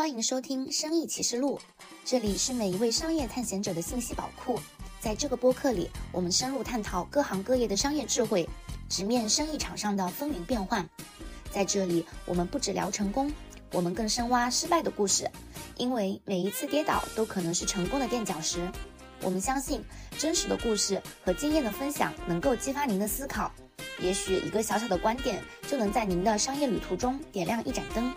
欢迎收听《生意启示录》，这里是每一位商业探险者的信息宝库。在这个播客里，我们深入探讨各行各业的商业智慧，直面生意场上的风云变幻。在这里，我们不只聊成功，我们更深挖失败的故事，因为每一次跌倒都可能是成功的垫脚石。我们相信，真实的故事和经验的分享能够激发您的思考，也许一个小小的观点就能在您的商业旅途中点亮一盏灯。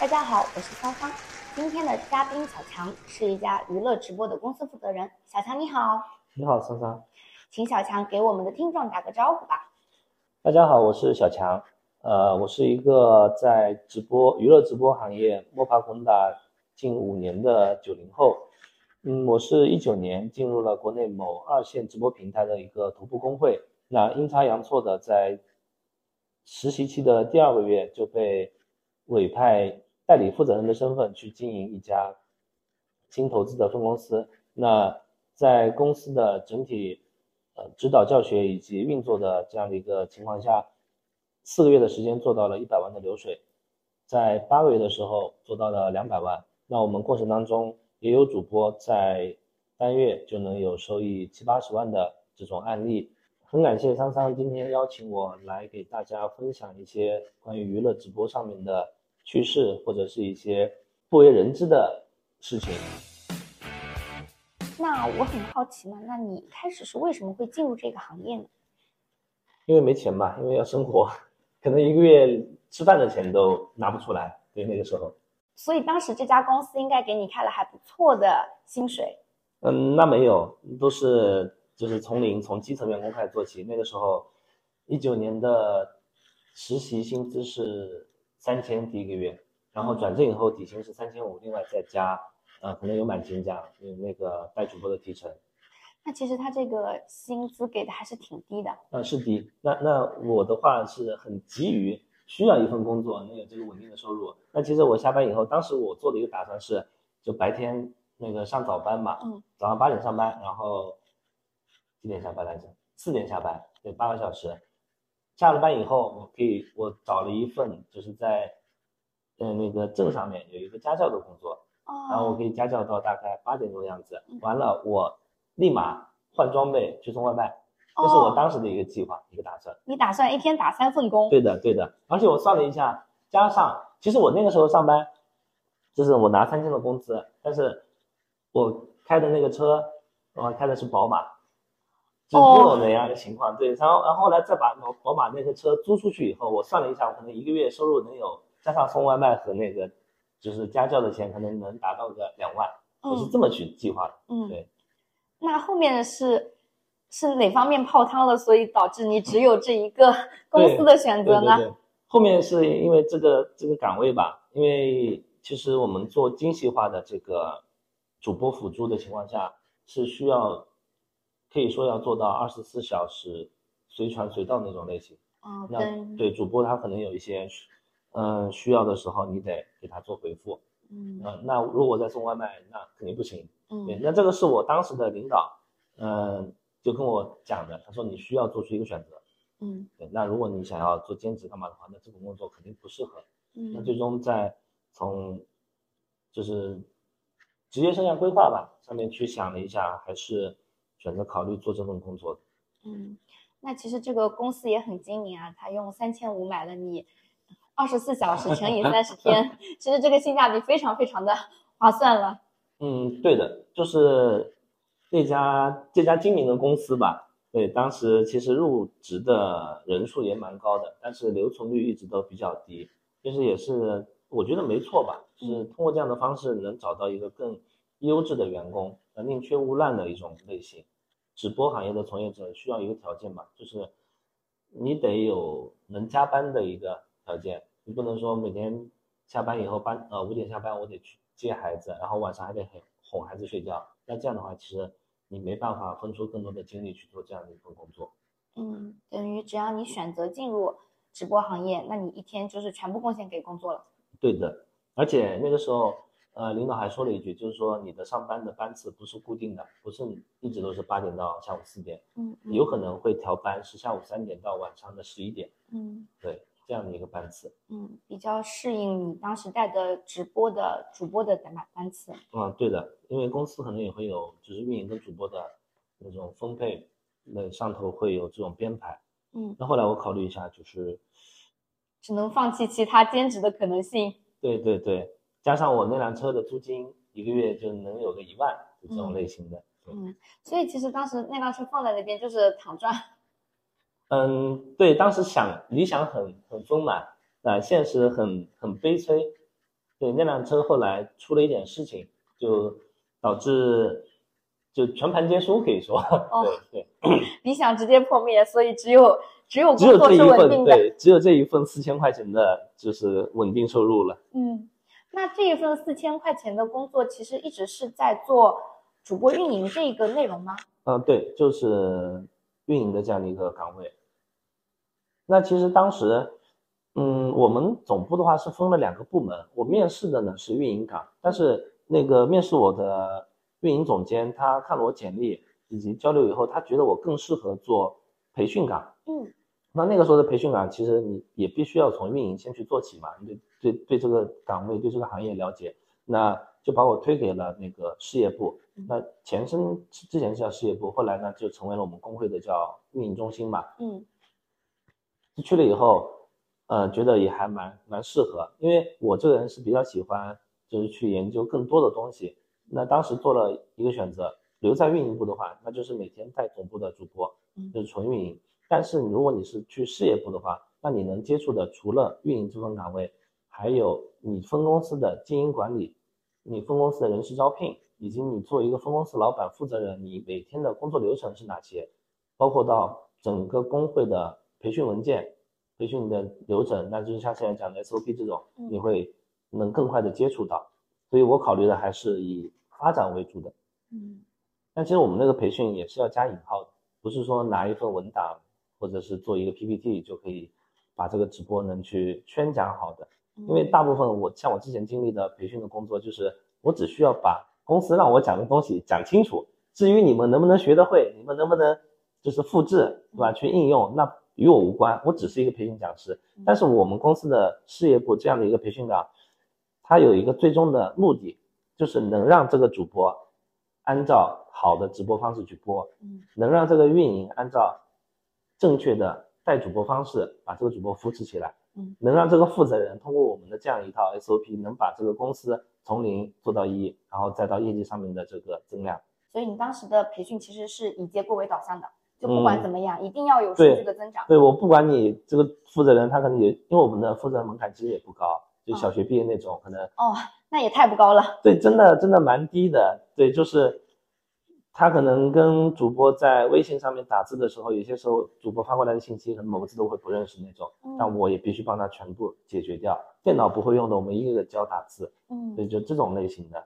大家好，我是芳芳。今天的嘉宾小强是一家娱乐直播的公司负责人。小强你好，你好，桑桑，请小强给我们的听众打个招呼吧。大家好，我是小强，呃，我是一个在直播娱乐直播行业摸爬滚打近五年的九零后。嗯，我是一九年进入了国内某二线直播平台的一个头部工会，那阴差阳错的在实习期的第二个月就被委派。代理负责人的身份去经营一家新投资的分公司，那在公司的整体呃指导教学以及运作的这样的一个情况下，四个月的时间做到了一百万的流水，在八个月的时候做到了两百万。那我们过程当中也有主播在单月就能有收益七八十万的这种案例。很感谢桑桑今天邀请我来给大家分享一些关于娱乐直播上面的。趋势或者是一些不为人知的事情。那我很好奇嘛，那你开始是为什么会进入这个行业呢？因为没钱嘛，因为要生活，可能一个月吃饭的钱都拿不出来。对，那个时候。所以当时这家公司应该给你开了还不错的薪水。嗯，那没有，都是就是从零从基层员工开始做起。那个时候，一九年的实习薪资是。三千第一个月，然后转正以后底薪是三千五，另外再加，呃，可能有满勤奖，有那个带主播的提成。那其实他这个薪资给的还是挺低的。嗯，是低。那那我的话是很急于需要一份工作，能有这个稳定的收入。那其实我下班以后，当时我做的一个打算是，就白天那个上早班嘛，嗯，早上八点上班，然后几点下班来着？四点下班，对，八个小时。下了班以后，我可以我找了一份，就是在，在，那个镇上面有一个家教的工作，然后我可以家教到大概八点钟的样子。完了，我立马换装备去送外卖，这是我当时的一个计划，一个打算。你打算一天打三份工？对的，对的。而且我算了一下，加上其实我那个时候上班，就是我拿三千的工资，但是我开的那个车，我开的是宝马。就这种那样的情况，对，然后然后后来再把宝宝马那个车租出去以后，我算了一下，我可能一个月收入能有加上送外卖和那个就是家教的钱，可能能达到个两万，我是这么去计划的。嗯，对。那后面是是哪方面泡汤了，所以导致你只有这一个公司的选择呢？后面是因为这个这个岗位吧，因为其实我们做精细化的这个主播辅助的情况下是需要。可以说要做到二十四小时随传随到那种类型。哦，那对主播他可能有一些，嗯，需要的时候你得给他做回复。嗯，那如果在送外卖，那肯定不行。嗯，对，那这个是我当时的领导，嗯，就跟我讲的，他说你需要做出一个选择。嗯，对，那如果你想要做兼职干嘛的话，那这份工作肯定不适合。嗯，那最终在从就是职业生涯规划吧上面去想了一下，还是。选择考虑做这份工作的，嗯，那其实这个公司也很精明啊，他用三千五买了你二十四小时乘以三十天，其实这个性价比非常非常的划算了。嗯，对的，就是这家这家精明的公司吧，对，当时其实入职的人数也蛮高的，但是留存率一直都比较低，其实也是我觉得没错吧，是通过这样的方式能找到一个更优质的员工。呃宁缺毋滥的一种类型，直播行业的从业者需要一个条件吧，就是你得有能加班的一个条件，你不能说每天下班以后八呃五点下班我得去接孩子，然后晚上还得哄哄孩子睡觉，那这样的话其实你没办法分出更多的精力去做这样的一份工作。嗯，等于只要你选择进入直播行业，那你一天就是全部贡献给工作了。对的，而且那个时候。呃，领导还说了一句，就是说你的上班的班次不是固定的，不是一直都是八点到下午四点，嗯，有可能会调班，是下午三点到晚上的十一点，嗯，对，这样的一个班次。嗯，比较适应你当时带的直播的主播的班班次。嗯，对的，因为公司可能也会有就是运营跟主播的那种分配，那上头会有这种编排。嗯，那后来我考虑一下，就是只能放弃其他兼职的可能性。对对对，加上我那辆车的租金一个月就能有个一万，就这种类型的。嗯，所以其实当时那辆车放在那边就是躺赚。嗯，对，当时想理想很很丰满，啊，现实很很悲催。对，那辆车后来出了一点事情，就导致就全盘皆输，可以说。哦，对对。理想直接破灭，所以只有只有只有这一份，的，对，只有这一份四千块钱的，就是稳定收入了。嗯，那这一份四千块钱的工作，其实一直是在做主播运营这个内容吗？嗯，对，就是运营的这样的一个岗位。那其实当时，嗯，我们总部的话是分了两个部门，我面试的呢是运营岗，但是那个面试我的运营总监他看了我简历以及交流以后，他觉得我更适合做培训岗。嗯，那那个时候的培训岗，其实你也必须要从运营先去做起嘛，对对对，这个岗位对这个行业了解，那就把我推给了那个事业部。那前身之前是叫事业部，后来呢就成为了我们工会的叫运营中心嘛。嗯。去了以后，呃，觉得也还蛮蛮适合，因为我这个人是比较喜欢，就是去研究更多的东西。那当时做了一个选择，留在运营部的话，那就是每天带总部的主播，就是纯运营。但是如果你是去事业部的话，那你能接触的除了运营这份岗位，还有你分公司的经营管理，你分公司的人事招聘，以及你做一个分公司老板负责人，你每天的工作流程是哪些，包括到整个工会的。培训文件、培训的流程，那就是像现在讲的 SOP 这种，你会能更快的接触到。所以我考虑的还是以发展为主的。嗯，但其实我们那个培训也是要加引号的，不是说拿一份文档或者是做一个 PPT 就可以把这个直播能去宣讲好的。因为大部分我像我之前经历的培训的工作，就是我只需要把公司让我讲的东西讲清楚，至于你们能不能学得会，你们能不能就是复制，对吧？去应用那。与我无关，我只是一个培训讲师。但是我们公司的事业部这样的一个培训岗，它有一个最终的目的，就是能让这个主播按照好的直播方式去播，能让这个运营按照正确的带主播方式把这个主播扶持起来，能让这个负责人通过我们的这样一套 SOP，能把这个公司从零做到一，然后再到业绩上面的这个增量。所以你当时的培训其实是以结果为导向的。就不管怎么样，一定要有数据的增长。对我不管你这个负责人，他可能也因为我们的负责人门槛其实也不高，就小学毕业那种，可能哦，那也太不高了。对，真的真的蛮低的。对，就是他可能跟主播在微信上面打字的时候，有些时候主播发过来的信息，可能某个字都会不认识那种，但我也必须帮他全部解决掉。电脑不会用的，我们一个个教打字。嗯，对，就这种类型的。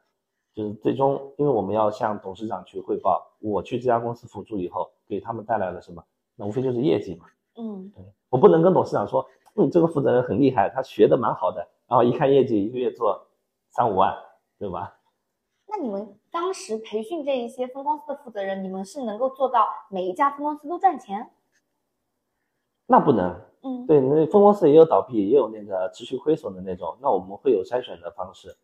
就是最终，因为我们要向董事长去汇报，我去这家公司辅助以后，给他们带来了什么？那无非就是业绩嘛。嗯，对我不能跟董事长说，嗯，这个负责人很厉害，他学的蛮好的，然后一看业绩，一个月做三五万，对吧？那你们当时培训这一些分公司的负责人，你们是能够做到每一家分公司都赚钱？那不能。嗯，对，那分公司也有倒闭，也有那个持续亏损的那种，那我们会有筛选的方式，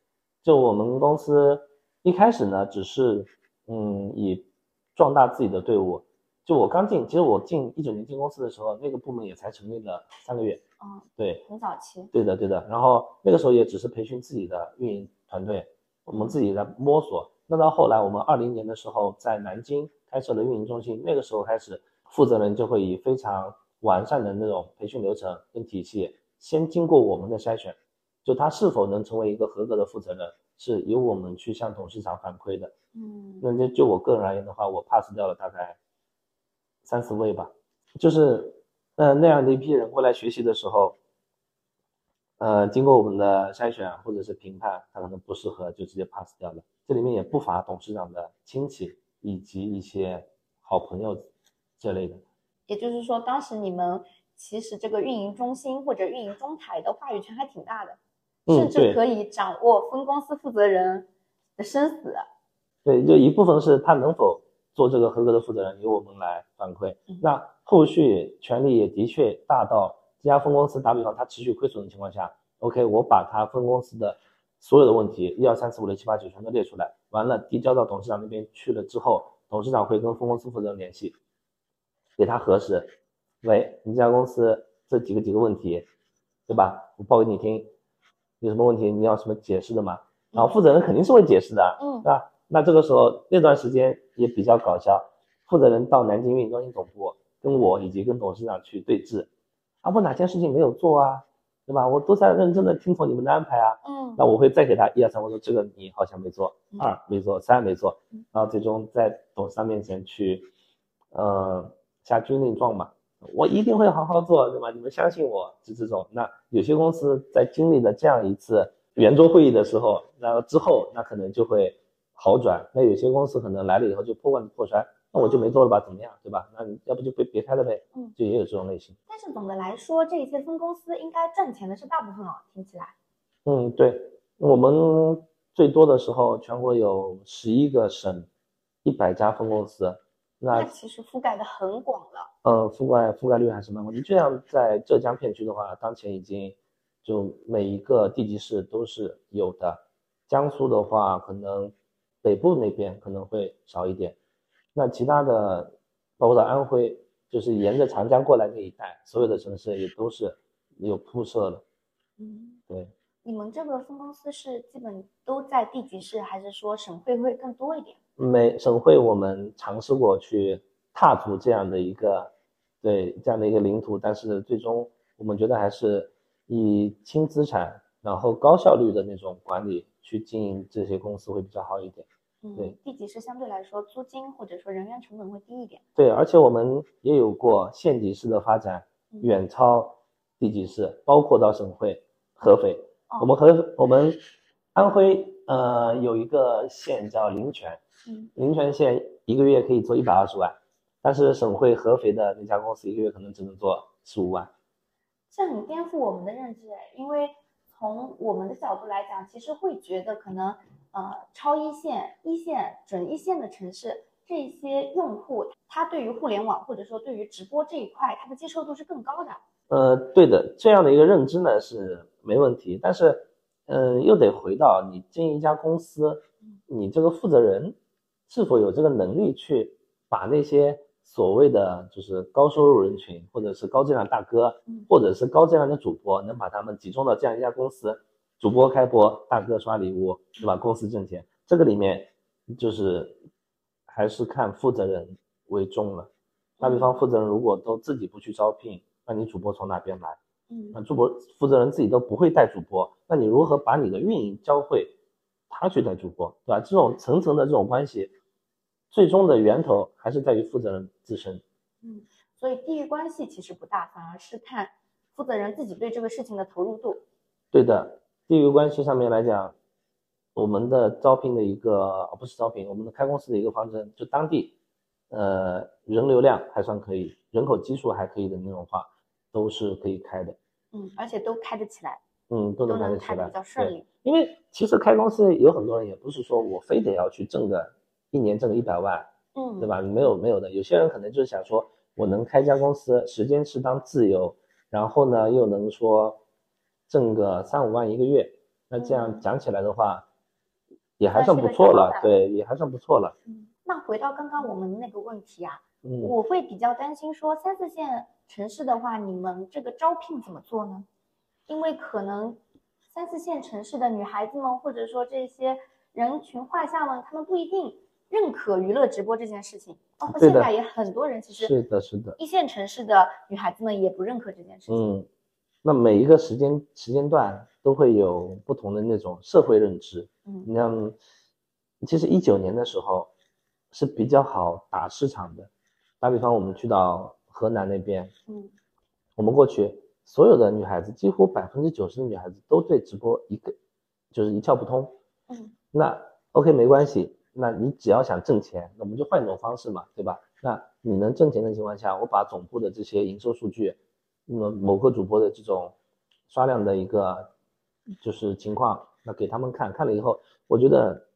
就我们公司。一开始呢，只是嗯以壮大自己的队伍。就我刚进，其实我进一九年进公司的时候，那个部门也才成立了三个月。嗯，对，很早期。对的，对的。然后那个时候也只是培训自己的运营团队，我们自己在摸索。那到后来，我们二零年的时候在南京开设了运营中心，那个时候开始，负责人就会以非常完善的那种培训流程跟体系，先经过我们的筛选，就他是否能成为一个合格的负责人。是由我们去向董事长反馈的，嗯，那就就我个人而言的话，我 pass 掉了大概三四位吧，就是，呃，那样的一批人过来学习的时候，呃，经过我们的筛选或者是评判，他可能不适合，就直接 pass 掉了。这里面也不乏董事长的亲戚以及一些好朋友这类的。也就是说，当时你们其实这个运营中心或者运营中台的话语权还挺大的。甚至可以掌握分公司负责人的生死。对，就一部分是他能否做这个合格的负责人，由我们来反馈。那后续权力也的确大到这家分公司打比方它持续亏损的情况下，OK，我把它分公司的所有的问题一二三四五六七八九全都列出来，完了递交到董事长那边去了之后，董事长会跟分公司负责人联系，给他核实，喂，你这家公司这几个几个问题，对吧？我报给你听，有什么问题你要什么解释的吗？然后负责人肯定是会解释的，嗯对吧？那这个时候那段时间也比较搞笑，负责人到南京运营中心总部跟我以及跟董事长去对峙，啊，我哪件事情没有做啊，对吧？我都在认真的听从你们的安排啊，嗯那我会再给他一二三，我说这个你好像没做，嗯二没做，三没做嗯，然后最终在董事长面前去，呃，下军令状嘛，我一定会好好做，对吧？你们相信我，是这种。那有些公司在经历了这样一次圆桌会议的时候，那之后那可能就会好转。那有些公司可能来了以后就破罐子破摔，那我就没做了吧，怎么样，对吧？那你要不就别别开了呗，嗯就也有这种类型。但是总的来说，这一些分公司应该赚钱的是大部分哦，听起来。嗯，对，我们最多的时候，全国有十一个省，一百家分公司，那那其实覆盖的很广了。呃覆盖覆盖率还是蛮广的。就像在浙江片区的话，当前已经就每一个地级市都是有的。江苏的话，可能北部那边可能会少一点，那其他的包括到安徽，就是沿着长江过来那一带，所有的城市也都是有铺设的。嗯，对。你们这个分公司是基本都在地级市，还是说省会会更多一点？没省会我们尝试过去踏足这样的一个，对这样的一个领土，但是最终我们觉得还是以轻资产，然后高效率的那种管理去经营这些公司会比较好一点。嗯对，地级市相对来说租金或者说人员成本会低一点。对，而且我们也有过县级市的发展，嗯远超地级市，包括到省会合肥。哦我们合我们安徽呃有一个县叫临泉，嗯临泉县一个月可以做一百二十万，但是省会合肥的那家公司一个月可能只能做十五万。这很颠覆我们的认知哎，因为从我们的角度来讲，其实会觉得可能呃超一线、一线、准一线的城市，这些用户他对于互联网或者说对于直播这一块，他的接受度是更高的。呃，对的，这样的一个认知呢是没问题，但是，嗯、又得回到你经营一家公司，你这个负责人是否有这个能力去把那些所谓的就是高收入人群，或者是高质量大哥嗯，或者是高质量的主播，能把他们集中到这样一家公司，主播开播，大哥刷礼物，对吧？公司挣钱，这个里面就是还是看负责人为重了。打比方，负责人如果都自己不去招聘，那你主播从哪边来？嗯那主播负责人自己都不会带主播，那你如何把你的运营教会他去带主播，对吧？这种层层的这种关系，最终的源头还是在于负责人自身。嗯，所以地域关系其实不大，反而是看负责人自己对这个事情的投入度。对的，地域关系上面来讲，我们的招聘的一个哦不是招聘，我们的开公司的一个方针，就当地，呃，人流量还算可以，人口基数还可以的那种话，都是可以开的。嗯，而且都开得起来，嗯，都都能开得起来，比较顺利。因为其实开公司有很多人也不是说我非得要去挣个一年挣个一百万，嗯，对？吧？没有没有的，有些人可能就是想说，我能开家公司，时间适当自由，然后呢又能说挣个三五万一个月，那这样嗯讲起来的话，也还算不错了，对，也还算不错了。嗯，那回到刚刚我们那个问题啊，嗯，我会比较担心说三四线城市的话，你们这个招聘怎么做呢？因为可能三四线城市的女孩子们，或者说这些人群画像们，他们不一定认可娱乐直播这件事情。包括现在也很多人其实是的，是的，一线城市的女孩子们也不认可这件事情。嗯，那每一个时间时间段都会有不同的那种社会认知。嗯你像，其实一九年的时候是比较好打市场的。打比方，我们去到河南那边，嗯我们过去所有的女孩子，几乎百分之九十的女孩子都对直播一个就是一窍不通。嗯那 OK 没关系，那你只要想挣钱，那我们就换一种方式嘛，对吧？那你能挣钱的情况下，我把总部的这些营收数据，那么某个主播的这种刷量的一个就是情况，那给他们看看了以后，我觉得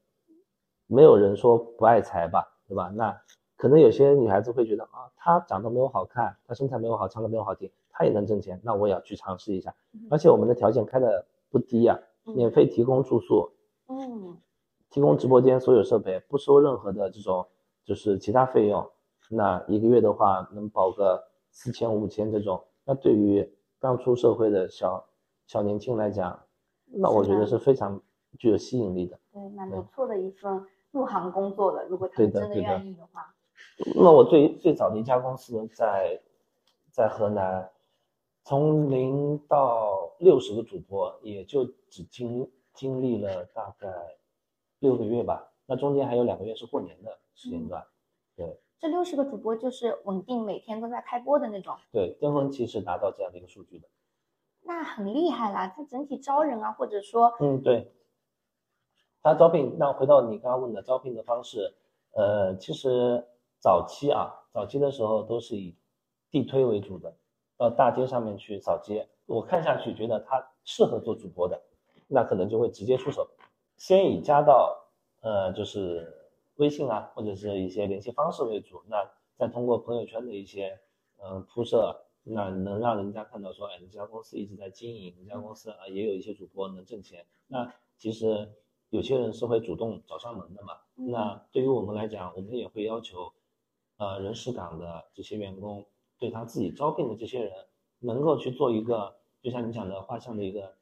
没有人说不爱财吧，对吧？那可能有些女孩子会觉得啊，她长得没有好看，她身材没有好，唱歌没有好听，她也能挣钱，那我也要去尝试一下。而且我们的条件开的不低呀，免费提供住宿，嗯，提供直播间所有设备，不收任何的这种就是其他费用。那一个月的话能保个四千五千这种，那对于刚出社会的小小年轻来讲，那我觉得是非常具有吸引力的。对，蛮不错的一份入行工作的，如果他真的愿意的话。那我最最早的一家公司在在河南，从零到六十个主播，也就只经经历了大概六个月吧。那中间还有两个月是过年的时间段。对这六十个主播就是稳定每天都在开播的那种，对，巅峰期是达到这样的一个数据的。那很厉害啦。他整体招人啊，或者说，嗯，对。他招聘，那回到你刚刚问的招聘的方式，呃，其实早期啊，早期的时候都是以地推为主的，到大街上面去扫街。我看下去觉得他适合做主播的，那可能就会直接出手，先以加到呃就是微信啊或者是一些联系方式为主，那再通过朋友圈的一些嗯、呃铺设，那能让人家看到说，哎，这家公司一直在经营，这家公司啊也有一些主播能挣钱。那其实有些人是会主动找上门的嘛。嗯那对于我们来讲，我们也会要求，呃，人事岗的这些员工对他自己招聘的这些人，能够去做一个，就像你讲的画像的一个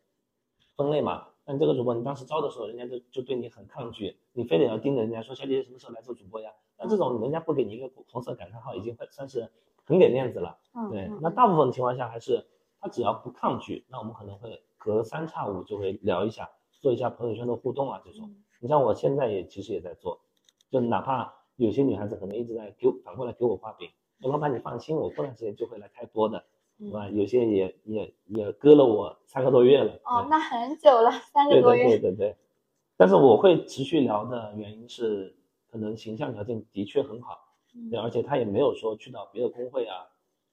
分类嘛。但这个主播你当时招的时候，人家就就对你很抗拒，你非得要盯着人家说小姐姐什么时候来做主播呀？那这种人家不给你一个红色感叹号，已经会算是很给面子了。嗯，对嗯，那大部分情况下还是他只要不抗拒，那我们可能会隔三差五就会聊一下，做一下朋友圈的互动啊这种。嗯你像我现在也其实也在做，就哪怕有些女孩子可能一直在给我反过来给我画饼，说老板你放心，我过段时间就会来开播的，对吧？有些也也也割了我三个多月了。哦，那很久了，三个多月。对对对，但是我会持续聊的原因是，可能形象条件的确很好，嗯对，而且他也没有说去到别的工会啊，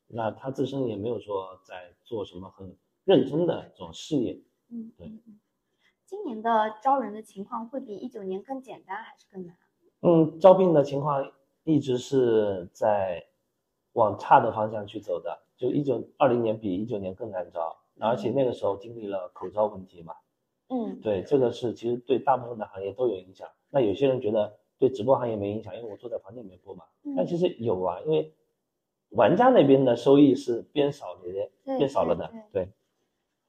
那他自身也没有说在做什么很认真的这种事业。嗯，对今年的招人的情况会比一九年更简单还是更难？嗯，招聘的情况一直是在往差的方向去走的，就一九二零年比一九年更难招，而且那个时候经历了口罩问题嘛，嗯，对，这个是其实对大部分的行业都有影响。那有些人觉得对直播行业没影响，因为我坐在房间里面播嘛。但嗯其实有啊，因为玩家那边的收益是变少的，变少了的对。对，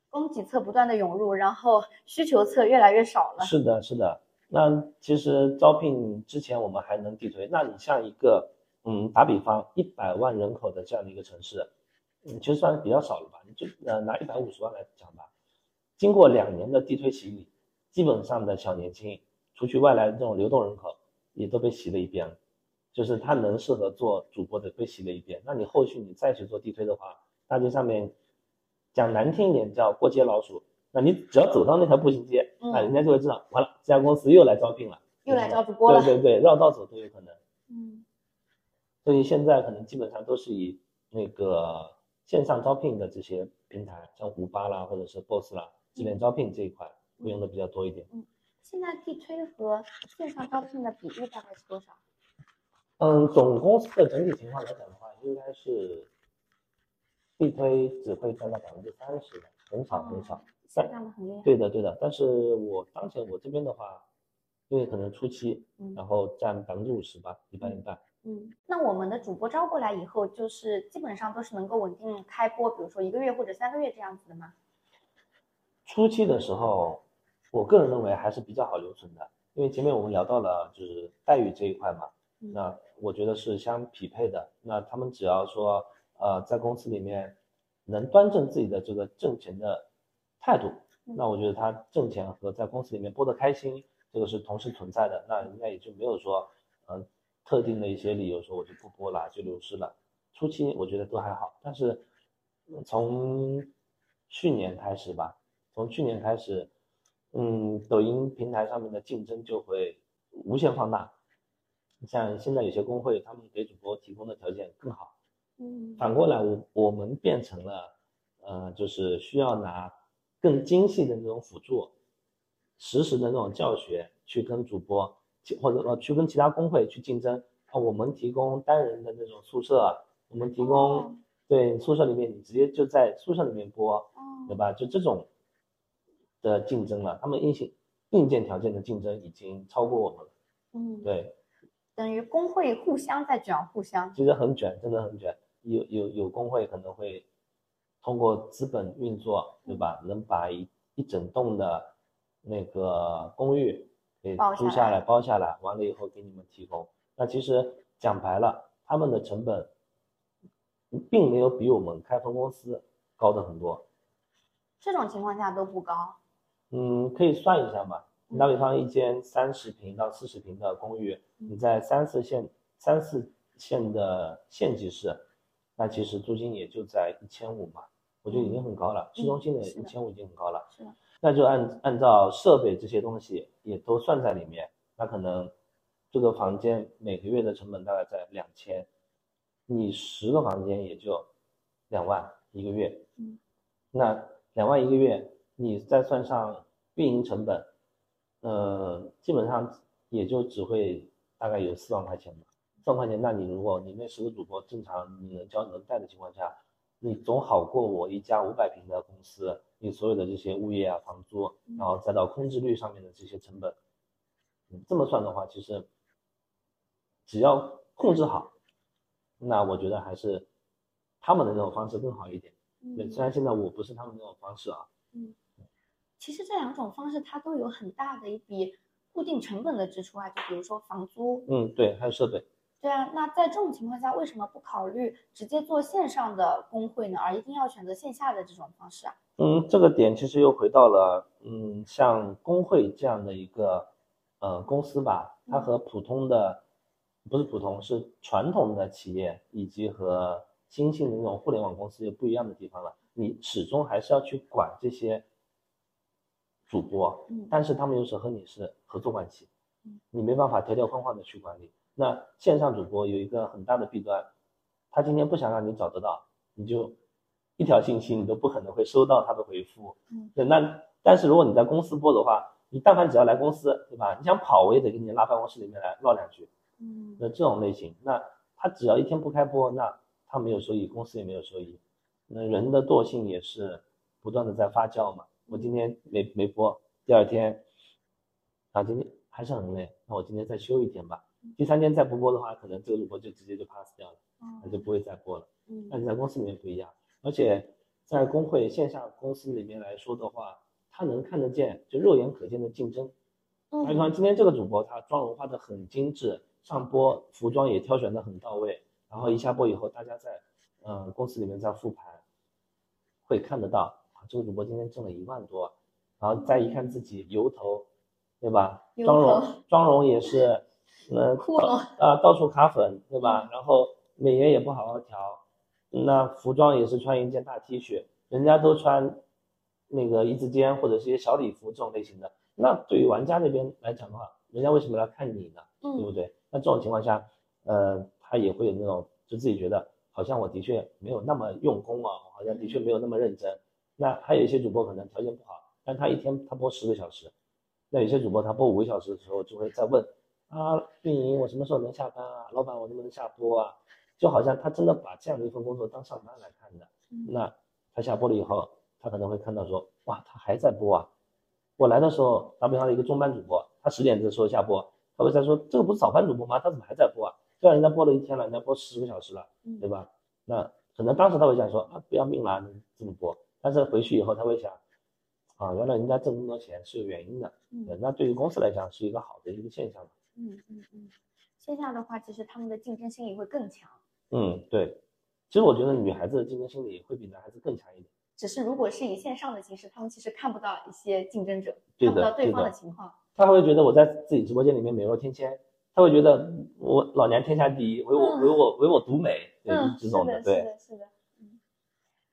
供给侧不断的涌入，然后需求侧越来越少了。是的，是的。那其实招聘之前我们还能地推，那你像一个嗯，打比方一百万人口的这样的一个城市，嗯，其实算是比较少了吧？你就呃拿一百五十万来讲吧，经过两年的地推洗礼，基本上的小年轻，除去外来的这种流动人口，也都被洗了一遍了。就是他能适合做主播的被洗了一遍，那你后续你再去做地推的话，大街上面讲难听一点叫过街老鼠，那你只要走到那条步行街，嗯那人家就会知道，完了这家公司又来招聘了，又来招主播了。对对对，绕道走都有可能。嗯所以现在可能基本上都是以那个线上招聘的这些平台，像五八啦或者是 Boss 啦，智联招聘这一块会用的比较多一点。现在地推和线上招聘的比例大概是多少？嗯，总公司的整体情况来讲的话，应该是地推只会占到百分之三十的，很少很少。下降的很厉害。对的对的，但是我当前我这边的话，因为可能初期，嗯然后占百分之五十吧，一半一半。嗯，那我们的主播招过来以后，就是基本上都是能够稳定开播，比如说一个月或者三个月这样子的吗？初期的时候，我个人认为还是比较好留存的，因为前面我们聊到了就是待遇这一块嘛，嗯那我觉得是相匹配的。那他们只要说呃在公司里面能端正自己的这个挣钱的态度，嗯那我觉得他挣钱和在公司里面播得开心，这个是同时存在的。那应该也就没有说嗯、呃特定的一些理由说我就不播了就流失了。初期我觉得都还好，但是呃从去年开始吧，从去年开始，嗯，抖音平台上面的竞争就会无限放大。像现在有些工会，他们给主播提供的条件更好，嗯反过来我我们变成了，呃，就是需要拿更精细的那种辅助，实时的那种教学去跟主播，其或者说去跟其他工会去竞争啊。我们提供单人的那种宿舍，我们提供哦对，宿舍里面你直接就在宿舍里面播，哦对吧？就这种的竞争了，他们硬性硬件条件的竞争已经超过我们了。嗯，对，等于工会互相在卷互相。其实很卷，真的很卷。有有有工会可能会通过资本运作，对吧？能把一一整栋的那个公寓给包租下来、包下来，完了以后给你们提供。那其实讲白了，他们的成本并没有比我们开分公司高的很多。这种情况下都不高。嗯，可以算一下嘛。你打比方，一间三十平到四十平的公寓，你在三四线、三四线的县级市，那其实租金也就在一千五嘛，我觉得已经很高了。市中心的一千五已经很高了。是的。那就按按照设备这些东西也都算在里面，那可能这个房间每个月的成本大概在两千，你十个房间也就两万一个月。嗯。那两万一个月，你再算上运营成本，呃，基本上也就只会大概有四万块钱吧。四万块钱，那你如果你那十个主播正常你能交能带的情况下，你总好过我一家五百平的公司，你所有的这些物业啊、房租，然后再到空置率上面的这些成本，嗯，这么算的话，其实只要控制好，那我觉得还是他们的那种方式更好一点。对，嗯虽然现在我不是他们那种方式啊，其实这两种方式它都有很大的一笔固定成本的支出啊，就比如说房租。嗯，对，还有设备。对啊，那在这种情况下，为什么不考虑直接做线上的工会呢？而一定要选择线下的这种方式啊？嗯，这个点其实又回到了，嗯，像工会这样的一个呃公司吧，它和普通的不是普通，是传统的企业以及和新兴的那种互联网公司有不一样的地方了。你始终还是要去管这些主播，嗯但是他们又是和你是合作关系嗯，你没办法条条框框的去管理。那线上主播有一个很大的弊端，他今天不想让你找得到，你就一条信息你都不可能会收到他的回复。嗯，对，那但是如果你在公司播的话，你但凡只要来公司，对吧？你想跑我也得给你拉办公室里面来唠两句。嗯那这种类型，那他只要一天不开播，那他没有收益，公司也没有收益。那人的惰性也是不断的在发酵嘛。我今天没没播，第二天，啊，今天还是很累，那我今天再休一天吧。第三天再不播的话，可能这个主播就直接就 pass 掉了，那就不会再播了。嗯但是在公司里面不一样，而且在工会线下公司里面来说的话，他能看得见，就肉眼可见的竞争。嗯比嗯方，今天这个主播他妆容化的很精致，上播服装也挑选的很到位，然后一下播以后，大家在呃公司里面在复盘，会看得到啊，这个主播今天挣了一万多，然后再一看自己油头，对吧？妆容妆容也是，呃，窟窿啊到处卡粉，对吧？然后美颜也不好好调，那服装也是穿一件大 T 恤，人家都穿那个一字肩或者是一些小礼服这种类型的。那对于玩家那边来讲的话，人家为什么要看你呢？对不嗯对？那这种情况下，呃，他也会有那种就自己觉得好像我的确没有那么用功啊，好像的确没有那么认真。那还有一些主播可能条件不好，但他一天他播十个小时，那有些主播他播五个小时的时候就会在问啊，运营我什么时候能下班啊？老板我能不能下播啊？就好像他真的把这样的一份工作当上班来看的。嗯那他下播了以后，他可能会看到说，哇，他还在播啊！我来的时候，打比方的一个中班主播，他十点的时候下播，他会在说，这个不是早班主播吗？他怎么还在播啊？虽然人家播了一天了，人家播十个小时了，嗯对吧？那可能当时他会想说啊，不要命了，你这么播。但是回去以后他会想，啊，原来人家挣那么多钱是有原因的。嗯那对于公司来讲是一个好的一个现象。嗯嗯嗯，线下的话，其实他们的竞争心理会更强。嗯，对。其实我觉得女孩子的竞争心理会比男孩子更强一点。只是如果是以线上的形式，他们其实看不到一些竞争者，看不到对方的情况。他会觉得我在自己直播间里面美若天仙，他会觉得我老娘天下第一，唯我嗯唯我唯我独美，对，嗯，这种是的，是。的，是的。嗯，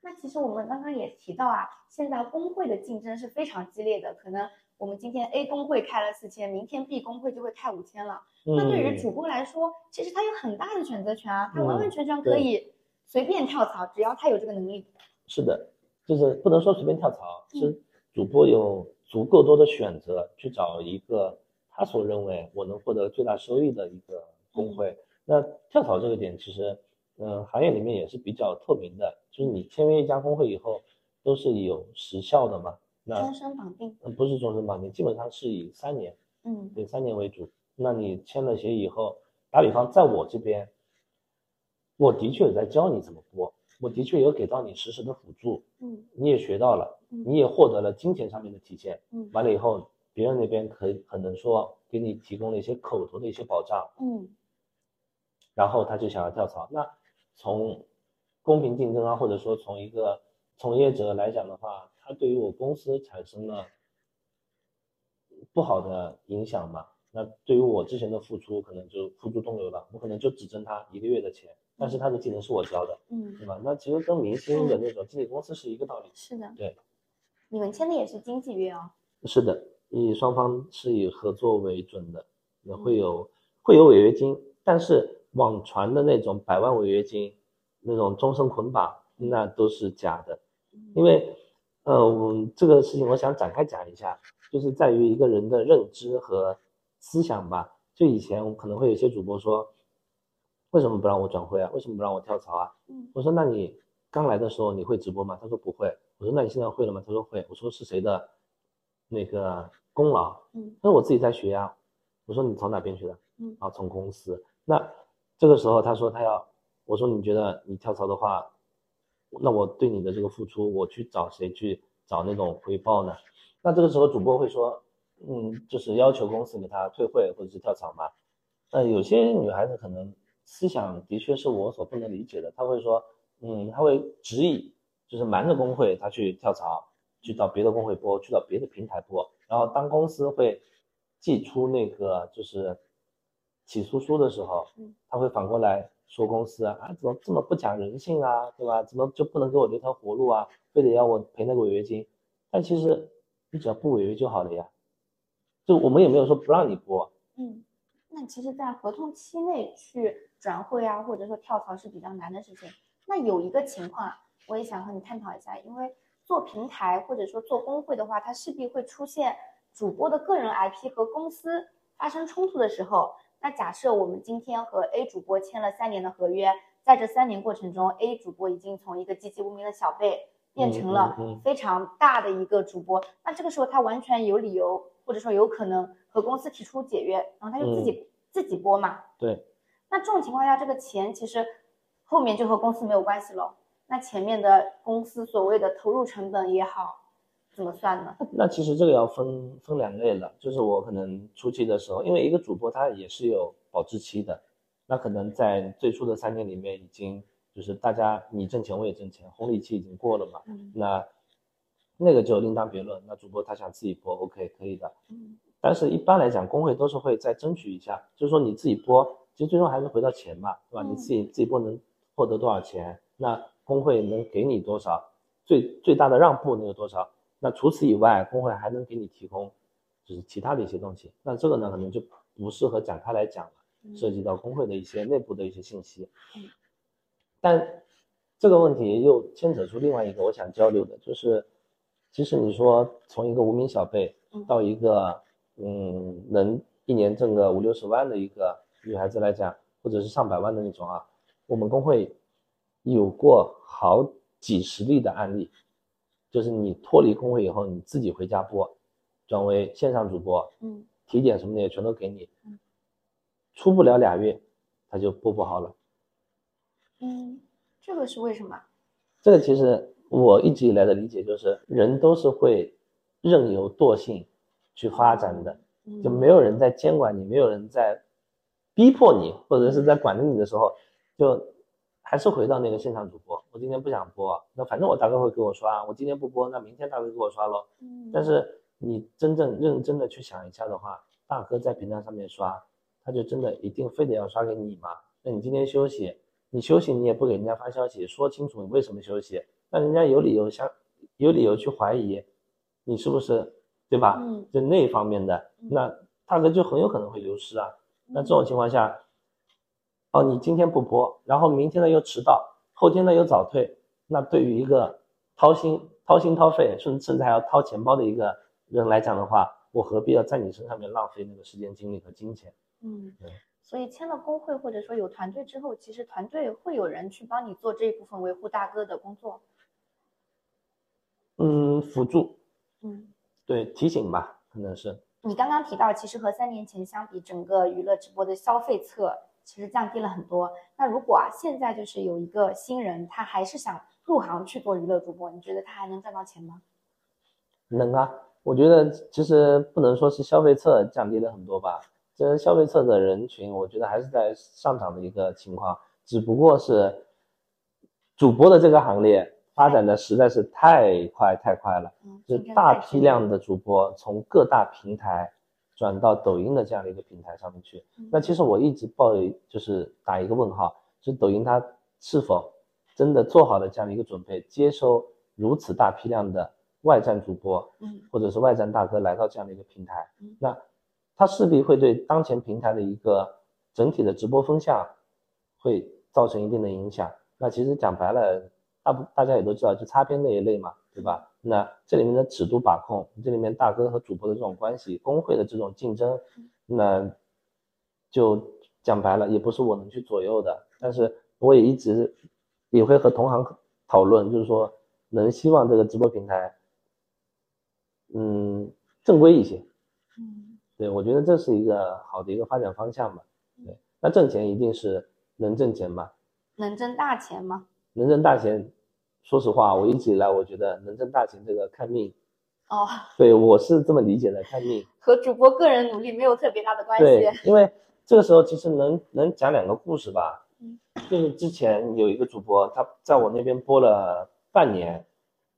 那其实我们刚刚也提到啊，现在工会的竞争是非常激烈的，可能我们今天 A 工会开了四千，明天 B 工会就会开五千了。那对于嗯，主播来说，其实他有很大的选择权啊，他完完嗯全全可以随便跳槽，只要他有这个能力。是的，就是不能说随便跳槽，嗯是主播有足够多的选择去找一个他所认为我能获得最大收益的一个工会。那跳槽这个点，其实嗯，行业里面也是比较透明的，就是你签约一家工会以后都是有时效的嘛。那终身绑定。嗯，不是终身绑定，基本上是以三年，嗯对，三年为主。那你签了协议以后，打比方，在我这边，我的确有在教你怎么播，我的确有给到你实时的辅助，嗯你也学到了，嗯你也获得了金钱上面的体现。嗯完了以后，别人那边可以可能说给你提供了一些口头的一些保障，嗯然后他就想要跳槽。那从公平竞争啊，或者说从一个从业者来讲的话，他对于我公司产生了不好的影响嘛？那对于我之前的付出，可能就付诸东流了，我可能就只挣他一个月的钱，但是他的技能是我教的，嗯，对吧？那其实跟明星的那种经纪公司是一个道理。是的。对，你们签的也是经纪约哦。是的，以双方是以合作为准的，也会有会有违约金，但是网传的那种百万违约金，那种终身捆绑，那都是假的。因为，呃，我这个事情我想展开讲一下，就是在于一个人的认知和思想吧。就以前我可能会有些主播说，为什么不让我转会啊？为什么不让我跳槽啊？嗯我说那你刚来的时候你会直播吗？他说不会。我说那你现在会了吗？他说会。我说是谁的那个功劳？嗯他说我自己在学呀。我说你从哪边学的？嗯啊，从公司。那这个时候他说他要，我说你觉得你跳槽的话，那我对你的这个付出，我去找谁去找那种回报呢？那这个时候主播会说，嗯，就是要求公司给他退会或者是跳槽嘛。那，有些女孩子可能思想的确是我所不能理解的，她会说，嗯，她会执意就是瞒着工会，她去跳槽，去找别的工会播，去找别的平台播，然后当公司会寄出那个就是起诉书的时候嗯，他会反过来说公司啊，啊怎么这么不讲人性啊，对吧？怎么就不能给我留条活路啊？非得要我赔那个违约金？但其实你只要不违约就好了呀，就我们也没有说不让你播，嗯，那其实，在合同期内去转会啊，或者说跳槽是比较难的事情。那有一个情况啊，我也想和你探讨一下，因为做平台或者说做工会的话，它势必会出现主播的个人 IP 和公司发生冲突的时候。那假设我们今天和 A 主播签了三年的合约，在这三年过程中，A 主播已经从一个籍籍无名的小辈变成了非常大的一个主播，那这个时候他完全有理由或者说有可能和公司提出解约，然后他就自己、自己播嘛。对，那这种情况下，这个钱其实后面就和公司没有关系了。那前面的公司所谓的投入成本也好，怎么算呢？那其实这个要分分两类了，就是我可能初期的时候，因为一个主播他也是有保质期的，那可能在最初的三年里面已经就是大家你挣钱我也挣钱，红利期已经过了嘛，嗯那那个就另当别论。那主播他想自己播，OK 可以的，嗯但是一般来讲，工会都是会再争取一下，就是说你自己播，其实最终还是回到钱嘛，对吧？嗯你自己自己播能获得多少钱，那工会能给你多少，最最大的让步能有多少？那除此以外，工会还能给你提供就是其他的一些东西。那这个呢，可能就不适合展开来讲了，涉及到工会的一些内部的一些信息。嗯但这个问题又牵扯出另外一个我想交流的，就是其实你说从一个无名小辈嗯到一个嗯能一年挣个五六十万的一个女孩子来讲，或者是上百万的那种啊，我们工会有过好几十例的案例，就是你脱离工会以后，你自己回家播，转为线上主播，嗯体检什么的也全都给你嗯，出不了俩月，他就播不好了。嗯，这个是为什么？这个其实我一直以来的理解就是，人都是会任由惰性去发展的，嗯就没有人在监管你，没有人在逼迫你，或者是在管着你的时候，就还是回到那个现场主播。我今天不想播，那反正我大哥会给我刷，我今天不播，那明天大哥给我刷喽。嗯但是你真正认真的去想一下的话，大哥在平台上面刷，他就真的一定非得要刷给你吗？那你今天休息，你休息你也不给人家发消息，说清楚你为什么休息，那人家有理由想有理由去怀疑你是不是对吧？嗯就那一方面的，嗯那大哥就很有可能会流失啊。那这种情况下，哦，你今天不播，然后明天呢又迟到，后天呢又早退，那对于一个掏心掏心掏肺，甚至甚至还要掏钱包的一个人来讲的话，我何必要在你身上面浪费那个时间、精力和金钱？嗯，所以签了工会或者说有团队之后，其实团队会有人去帮你做这一部分维护大哥的工作。嗯，辅助，嗯，对，提醒吧，可能是。你刚刚提到，其实和三年前相比，整个娱乐直播的消费侧其实降低了很多。那如果啊，现在就是有一个新人，他还是想入行去做娱乐主播，你觉得他还能赚到钱吗？能啊，我觉得其实不能说是消费侧降低了很多吧。这消费侧的人群，我觉得还是在上涨的一个情况，只不过是主播的这个行列发展的实在是太快太快了，就大批量的主播从各大平台转到抖音的这样的一个平台上面去。那其实我一直抱就是打一个问号，就是抖音它是否真的做好了这样的一个准备，接收如此大批量的外站主播，嗯，或者是外站大哥来到这样的一个平台，那。它势必会对当前平台的一个整体的直播风向会造成一定的影响。那其实讲白了，大不大家也都知道，就擦边那一类嘛，对吧？那这里面的尺度把控，这里面大哥和主播的这种关系，工会的这种竞争，那就讲白了，也不是我能去左右的。但是我也一直也会和同行讨论，就是说能希望这个直播平台，嗯，正规一些。嗯对，我觉得这是一个好的一个发展方向嘛。对，那挣钱一定是能挣钱吗？能挣大钱吗？能挣大钱，说实话，我一直以来我觉得能挣大钱这个看命。哦，对，我是这么理解的，看命和主播个人努力没有特别大的关系。对，因为这个时候其实能能讲两个故事吧。嗯，就是之前有一个主播，他在我那边播了半年，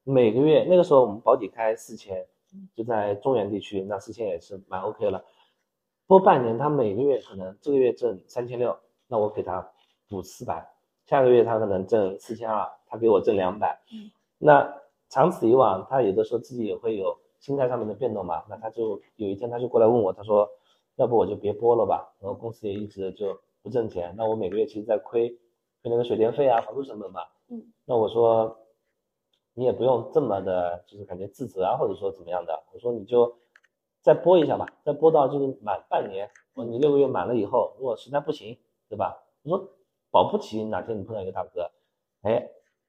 每个月那个时候我们保底开四千。就在中原地区，那四千也是蛮 OK 了。播半年，他每个月可能这个月挣三千六，那我给他补四百。下个月他可能挣四千二，他给我挣两百。嗯，那长此以往，他有的时候自己也会有心态上面的变动嘛。那他就有一天他就过来问我，他说：“要不我就别播了吧？然后公司也一直就不挣钱，那我每个月其实在亏，亏那个水电费啊、房租成本嘛。”嗯，那我说。你也不用这么的，就是感觉自责啊，或者说怎么样的。我说你就再播一下吧，再播到就是满半年，我说你六个月满了以后，如果实在不行，对吧？我说保不齐哪天你碰到一个大哥，哎，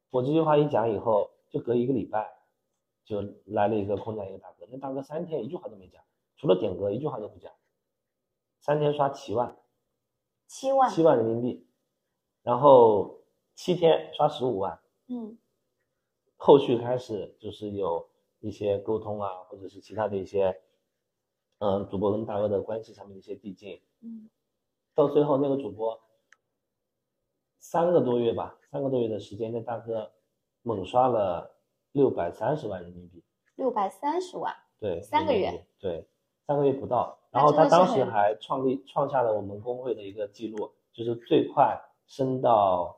我这句话一讲以后，就隔一个礼拜，就来了一个空降一个大哥，那大哥三天一句话都没讲，除了点歌一句话都不讲，三天刷七万，七万，七万人民币，然后七天刷十五万，嗯。后续开始就是有一些沟通啊，或者是其他的一些，嗯，主播跟大哥的关系上面的一些递进，嗯，到最后那个主播三个多月吧，三个多月的时间，那大哥猛刷了六百三十万人民币，六百三十万，对，三个月，对，三个月不到，然后他当时还创立创下了我们工会的一个记录，就是最快升到。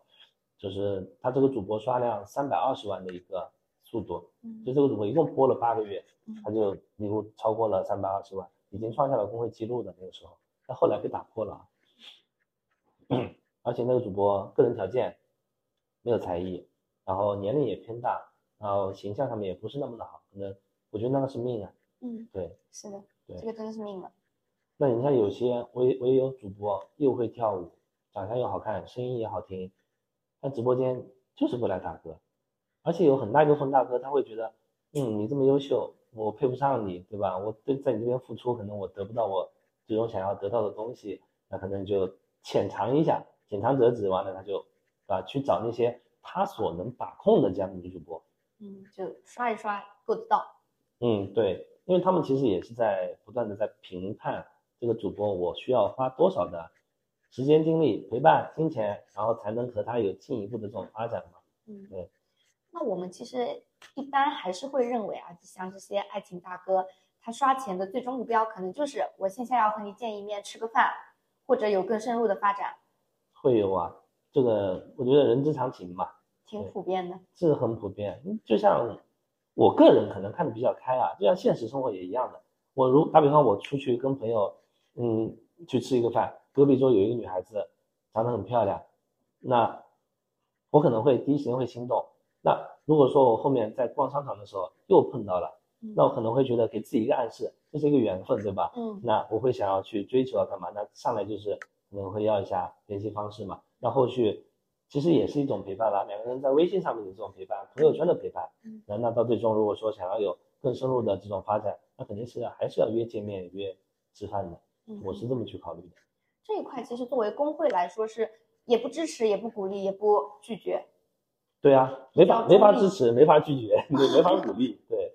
就是他这个主播刷量三百二十万的一个速度，就这个主播一共播了八个月，他就几乎超过了三百二十万，已经创下了工会记录的那个时候，但后来被打破了，而且那个主播个人条件没有才艺，然后年龄也偏大，然后形象上面也不是那么的好，可能我觉得那个是命啊，嗯，对，是的，对，这个真的是命了。那你像有些我也我也有主播又会跳舞，长相又好看，声音也好听。他直播间就是不来大哥，而且有很大一部分大哥他会觉得，嗯，你这么优秀，我配不上你，对吧？我对在你这边付出，可能我得不到我最终想要得到的东西，那可能就浅尝一下，浅尝辄止，完了他就，啊，去找那些他所能把控的这样的女主播，嗯，就刷一刷够得到，嗯，对，因为他们其实也是在不断的在评判这个主播，我需要花多少的。时间、精力、陪伴、金钱，然后才能和他有进一步的这种发展嘛？嗯，对。那我们其实一般还是会认为啊，像这些爱情大哥，他刷钱的最终目标可能就是我线下要和你见一面吃个饭，或者有更深入的发展。会有啊，这个我觉得人之常情嘛，挺普遍的。是很普遍。就像我个人可能看的比较开啊，就像现实生活也一样的。我如打比方，我出去跟朋友，嗯，去吃一个饭。隔壁桌有一个女孩子，长得很漂亮，那我可能会第一时间会心动。那如果说我后面在逛商场的时候又碰到了，那我可能会觉得给自己一个暗示，这是一个缘分，对吧？嗯。那我会想要去追求啊，干嘛？那上来就是可能会要一下联系方式嘛。那后续其实也是一种陪伴吧，两个人在微信上面的这种陪伴，朋友圈的陪伴。嗯那那到最终如果说想要有更深入的这种发展，那肯定是还是要约见面、约吃饭的。嗯我是这么去考虑的。这一块其实作为工会来说是也不支持、也不鼓励、也不拒绝。对啊，没法没法支持，没法拒绝，对，没法鼓励，对。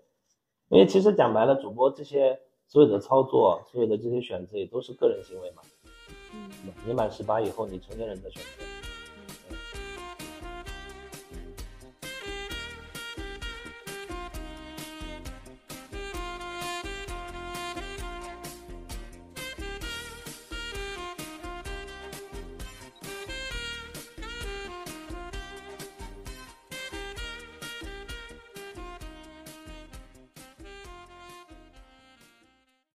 因为其实讲白了，主播这些所有的操作，所有的这些选择也都是个人行为嘛。你满十八以后，你成年人的选择。